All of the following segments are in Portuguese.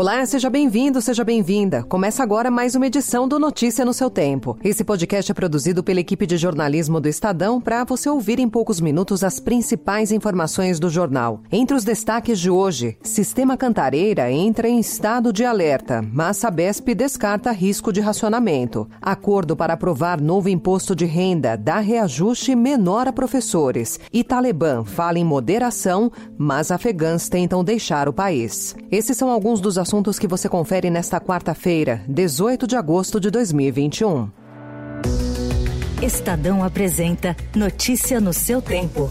Olá, seja bem-vindo, seja bem-vinda. Começa agora mais uma edição do Notícia no seu tempo. Esse podcast é produzido pela equipe de jornalismo do Estadão para você ouvir em poucos minutos as principais informações do jornal. Entre os destaques de hoje, Sistema Cantareira entra em estado de alerta, mas Sabesp descarta risco de racionamento. Acordo para aprovar novo imposto de renda dá reajuste menor a professores. E Talibã fala em moderação, mas afegãs tentam deixar o país. Esses são alguns dos assuntos que você confere nesta quarta-feira, 18 de agosto de 2021. Estadão apresenta Notícia no seu tempo.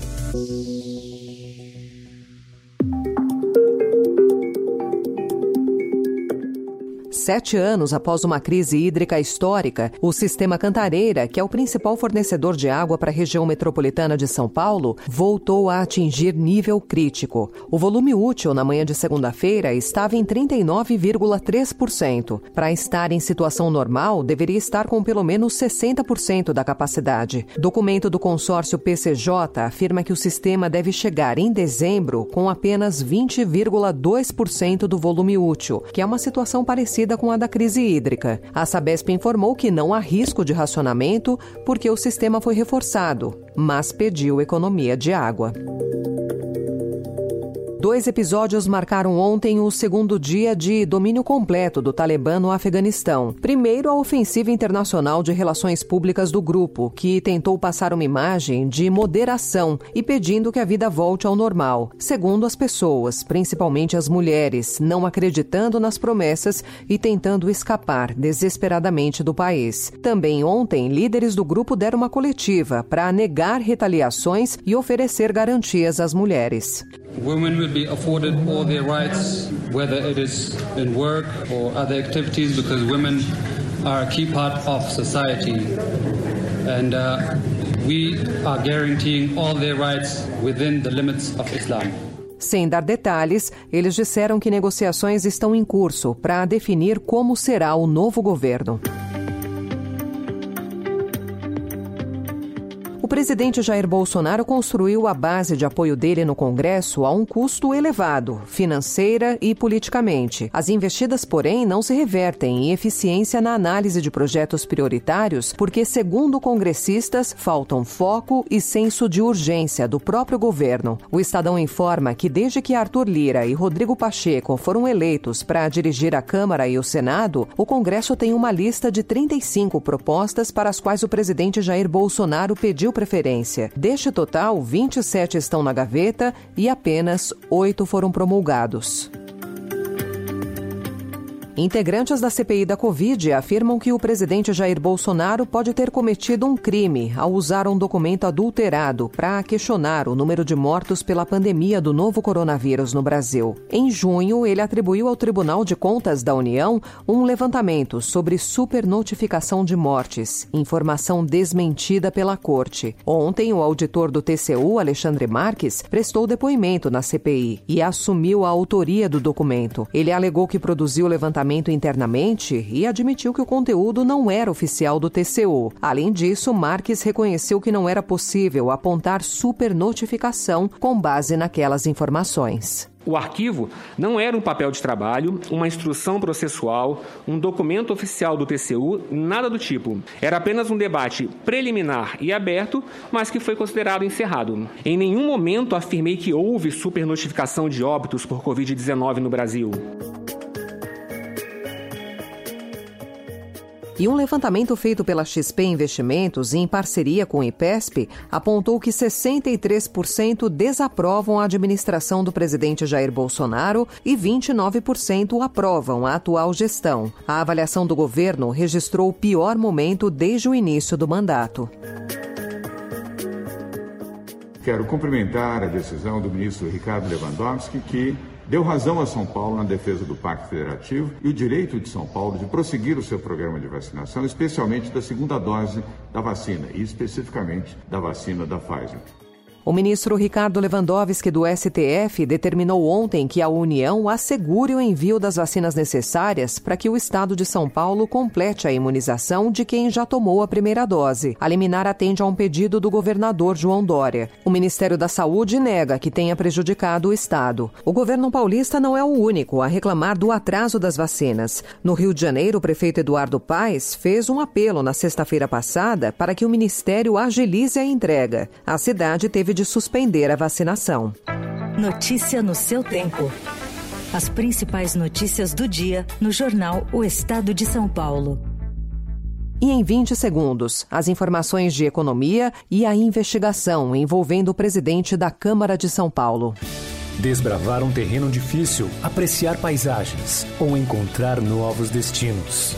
Sete anos após uma crise hídrica histórica, o sistema Cantareira, que é o principal fornecedor de água para a região metropolitana de São Paulo, voltou a atingir nível crítico. O volume útil na manhã de segunda-feira estava em 39,3%. Para estar em situação normal, deveria estar com pelo menos 60% da capacidade. Documento do consórcio PCJ afirma que o sistema deve chegar em dezembro com apenas 20,2% do volume útil, que é uma situação parecida com a da crise hídrica. A Sabesp informou que não há risco de racionamento porque o sistema foi reforçado, mas pediu economia de água. Dois episódios marcaram ontem o segundo dia de domínio completo do Talibã no Afeganistão. Primeiro, a ofensiva internacional de relações públicas do grupo, que tentou passar uma imagem de moderação e pedindo que a vida volte ao normal. Segundo, as pessoas, principalmente as mulheres, não acreditando nas promessas e tentando escapar desesperadamente do país. Também ontem, líderes do grupo deram uma coletiva para negar retaliações e oferecer garantias às mulheres. Women will be afforded all their rights, whether it is in work or other activities, because women are a key part of society. And uh, we are guaranteeing all their rights within the limits of Islam. Sem dar detalhes, eles disseram que negociações estão em curso para definir como será o novo governo. O presidente Jair Bolsonaro construiu a base de apoio dele no Congresso a um custo elevado, financeira e politicamente. As investidas, porém, não se revertem em eficiência na análise de projetos prioritários, porque, segundo congressistas, faltam foco e senso de urgência do próprio governo. O Estadão informa que, desde que Arthur Lira e Rodrigo Pacheco foram eleitos para dirigir a Câmara e o Senado, o Congresso tem uma lista de 35 propostas para as quais o presidente Jair Bolsonaro pediu preferência. Deste total, 27 estão na gaveta e apenas oito foram promulgados. Integrantes da CPI da Covid afirmam que o presidente Jair Bolsonaro pode ter cometido um crime ao usar um documento adulterado para questionar o número de mortos pela pandemia do novo coronavírus no Brasil. Em junho, ele atribuiu ao Tribunal de Contas da União um levantamento sobre supernotificação de mortes, informação desmentida pela Corte. Ontem, o auditor do TCU, Alexandre Marques, prestou depoimento na CPI e assumiu a autoria do documento. Ele alegou que produziu o levantamento internamente e admitiu que o conteúdo não era oficial do TCU. Além disso, Marques reconheceu que não era possível apontar supernotificação com base naquelas informações. O arquivo não era um papel de trabalho, uma instrução processual, um documento oficial do TCU, nada do tipo. Era apenas um debate preliminar e aberto, mas que foi considerado encerrado. Em nenhum momento afirmei que houve supernotificação de óbitos por Covid-19 no Brasil. E um levantamento feito pela XP Investimentos em parceria com o IPESP apontou que 63% desaprovam a administração do presidente Jair Bolsonaro e 29% aprovam a atual gestão. A avaliação do governo registrou o pior momento desde o início do mandato. Quero cumprimentar a decisão do ministro Ricardo Lewandowski, que deu razão a São Paulo na defesa do Pacto Federativo e o direito de São Paulo de prosseguir o seu programa de vacinação, especialmente da segunda dose da vacina e especificamente da vacina da Pfizer. O ministro Ricardo Lewandowski do STF determinou ontem que a União assegure o envio das vacinas necessárias para que o estado de São Paulo complete a imunização de quem já tomou a primeira dose. A liminar atende a um pedido do governador João Dória. O Ministério da Saúde nega que tenha prejudicado o estado. O governo paulista não é o único a reclamar do atraso das vacinas. No Rio de Janeiro, o prefeito Eduardo Paes fez um apelo na sexta-feira passada para que o ministério agilize a entrega. A cidade teve de suspender a vacinação. Notícia no seu tempo. As principais notícias do dia no jornal O Estado de São Paulo. E em 20 segundos, as informações de economia e a investigação envolvendo o presidente da Câmara de São Paulo. Desbravar um terreno difícil, apreciar paisagens ou encontrar novos destinos.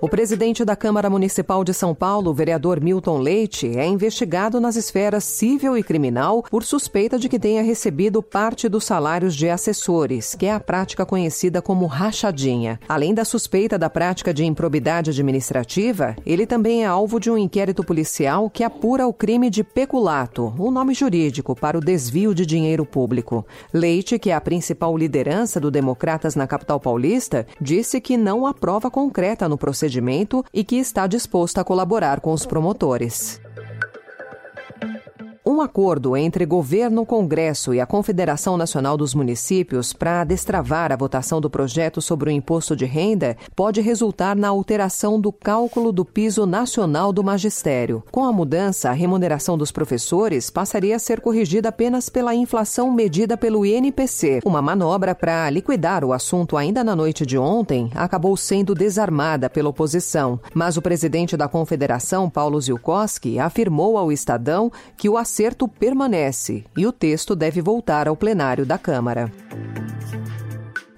O presidente da Câmara Municipal de São Paulo, vereador Milton Leite, é investigado nas esferas civil e criminal por suspeita de que tenha recebido parte dos salários de assessores, que é a prática conhecida como rachadinha. Além da suspeita da prática de improbidade administrativa, ele também é alvo de um inquérito policial que apura o crime de peculato, o um nome jurídico para o desvio de dinheiro público. Leite, que é a principal liderança do Democratas na capital paulista, disse que não há prova concreta no procedimento procedimento e que está disposto a colaborar com os promotores. Um acordo entre governo, Congresso e a Confederação Nacional dos Municípios para destravar a votação do projeto sobre o imposto de renda pode resultar na alteração do cálculo do piso nacional do magistério. Com a mudança, a remuneração dos professores passaria a ser corrigida apenas pela inflação medida pelo INPC. Uma manobra para liquidar o assunto ainda na noite de ontem acabou sendo desarmada pela oposição. Mas o presidente da Confederação, Paulo Zilkowski, afirmou ao Estadão que o acerto permanece e o texto deve voltar ao plenário da Câmara.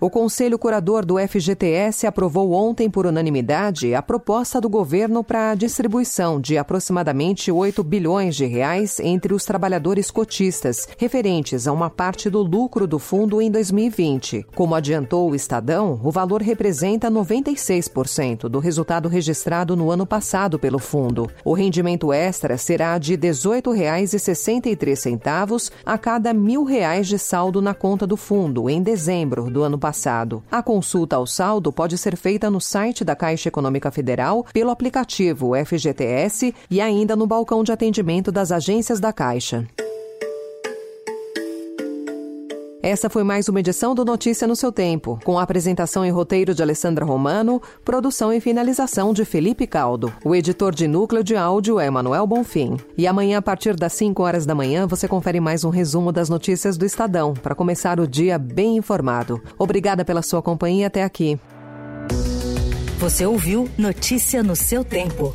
O Conselho Curador do FGTS aprovou ontem por unanimidade a proposta do governo para a distribuição de aproximadamente 8 bilhões de reais entre os trabalhadores cotistas, referentes a uma parte do lucro do fundo em 2020. Como adiantou o Estadão, o valor representa 96% do resultado registrado no ano passado pelo fundo. O rendimento extra será de R$ 18,63 a cada mil reais de saldo na conta do fundo em dezembro do ano passado passado. A consulta ao saldo pode ser feita no site da Caixa Econômica Federal, pelo aplicativo FGTS e ainda no balcão de atendimento das agências da Caixa. Essa foi mais uma edição do Notícia no seu tempo, com a apresentação e roteiro de Alessandra Romano, produção e finalização de Felipe Caldo. O editor de núcleo de áudio é Manuel Bonfim. E amanhã, a partir das 5 horas da manhã, você confere mais um resumo das notícias do Estadão, para começar o dia bem informado. Obrigada pela sua companhia até aqui. Você ouviu Notícia no seu tempo.